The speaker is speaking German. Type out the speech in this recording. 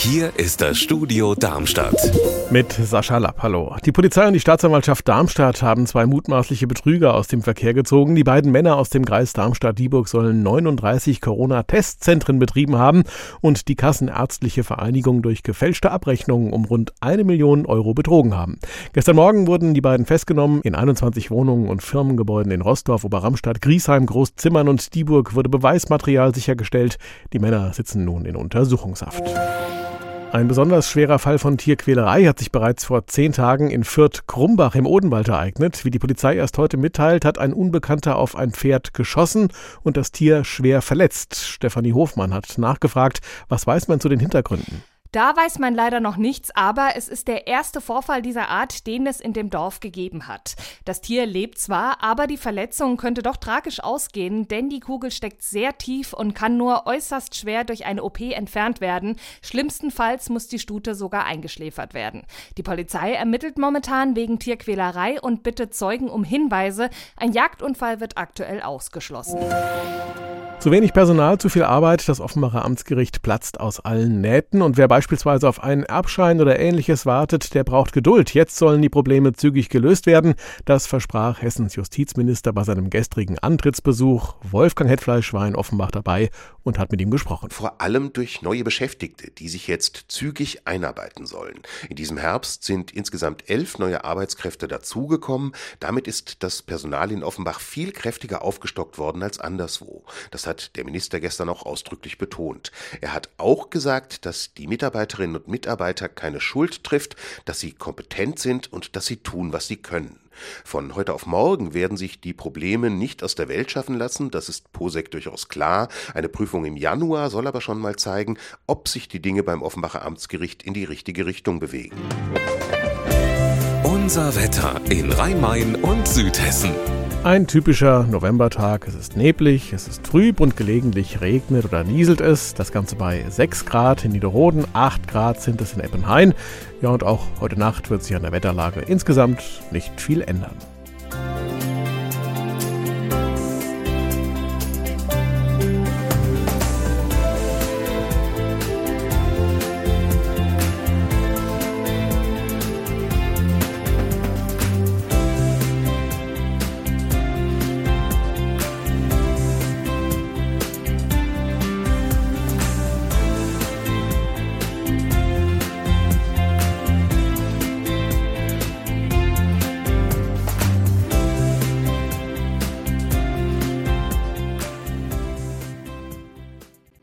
Hier ist das Studio Darmstadt. Mit Sascha Lapp, hallo. Die Polizei und die Staatsanwaltschaft Darmstadt haben zwei mutmaßliche Betrüger aus dem Verkehr gezogen. Die beiden Männer aus dem Kreis Darmstadt-Dieburg sollen 39 Corona-Testzentren betrieben haben und die Kassenärztliche Vereinigung durch gefälschte Abrechnungen um rund eine Million Euro betrogen haben. Gestern Morgen wurden die beiden festgenommen. In 21 Wohnungen und Firmengebäuden in Rostorf, Oberramstadt, Griesheim, Großzimmern und Dieburg wurde Beweismaterial sichergestellt. Die Männer sitzen nun in Untersuchungshaft. Ein besonders schwerer Fall von Tierquälerei hat sich bereits vor zehn Tagen in Fürth-Krumbach im Odenwald ereignet. Wie die Polizei erst heute mitteilt, hat ein Unbekannter auf ein Pferd geschossen und das Tier schwer verletzt. Stefanie Hofmann hat nachgefragt, was weiß man zu den Hintergründen? Da weiß man leider noch nichts, aber es ist der erste Vorfall dieser Art, den es in dem Dorf gegeben hat. Das Tier lebt zwar, aber die Verletzung könnte doch tragisch ausgehen, denn die Kugel steckt sehr tief und kann nur äußerst schwer durch eine OP entfernt werden. Schlimmstenfalls muss die Stute sogar eingeschläfert werden. Die Polizei ermittelt momentan wegen Tierquälerei und bittet Zeugen um Hinweise. Ein Jagdunfall wird aktuell ausgeschlossen. Zu wenig Personal, zu viel Arbeit, das Offenbacher Amtsgericht platzt aus allen Nähten und wer beispielsweise auf einen Erbschein oder ähnliches wartet, der braucht Geduld. Jetzt sollen die Probleme zügig gelöst werden. Das versprach Hessens Justizminister bei seinem gestrigen Antrittsbesuch. Wolfgang Hetfleisch war in Offenbach dabei und hat mit ihm gesprochen. Vor allem durch neue Beschäftigte, die sich jetzt zügig einarbeiten sollen. In diesem Herbst sind insgesamt elf neue Arbeitskräfte dazugekommen. Damit ist das Personal in Offenbach viel kräftiger aufgestockt worden als anderswo. Das hat der Minister gestern auch ausdrücklich betont. Er hat auch gesagt, dass die Mitarbeiterinnen und Mitarbeiter keine Schuld trifft, dass sie kompetent sind und dass sie tun, was sie können. Von heute auf morgen werden sich die Probleme nicht aus der Welt schaffen lassen, das ist Posek durchaus klar. Eine Prüfung im Januar soll aber schon mal zeigen, ob sich die Dinge beim Offenbacher Amtsgericht in die richtige Richtung bewegen. Unser Wetter in Rhein-Main und Südhessen. Ein typischer Novembertag. Es ist neblig, es ist trüb und gelegentlich regnet oder nieselt es. Das Ganze bei 6 Grad in Niederroden, 8 Grad sind es in Eppenhain. Ja, und auch heute Nacht wird sich an der Wetterlage insgesamt nicht viel ändern.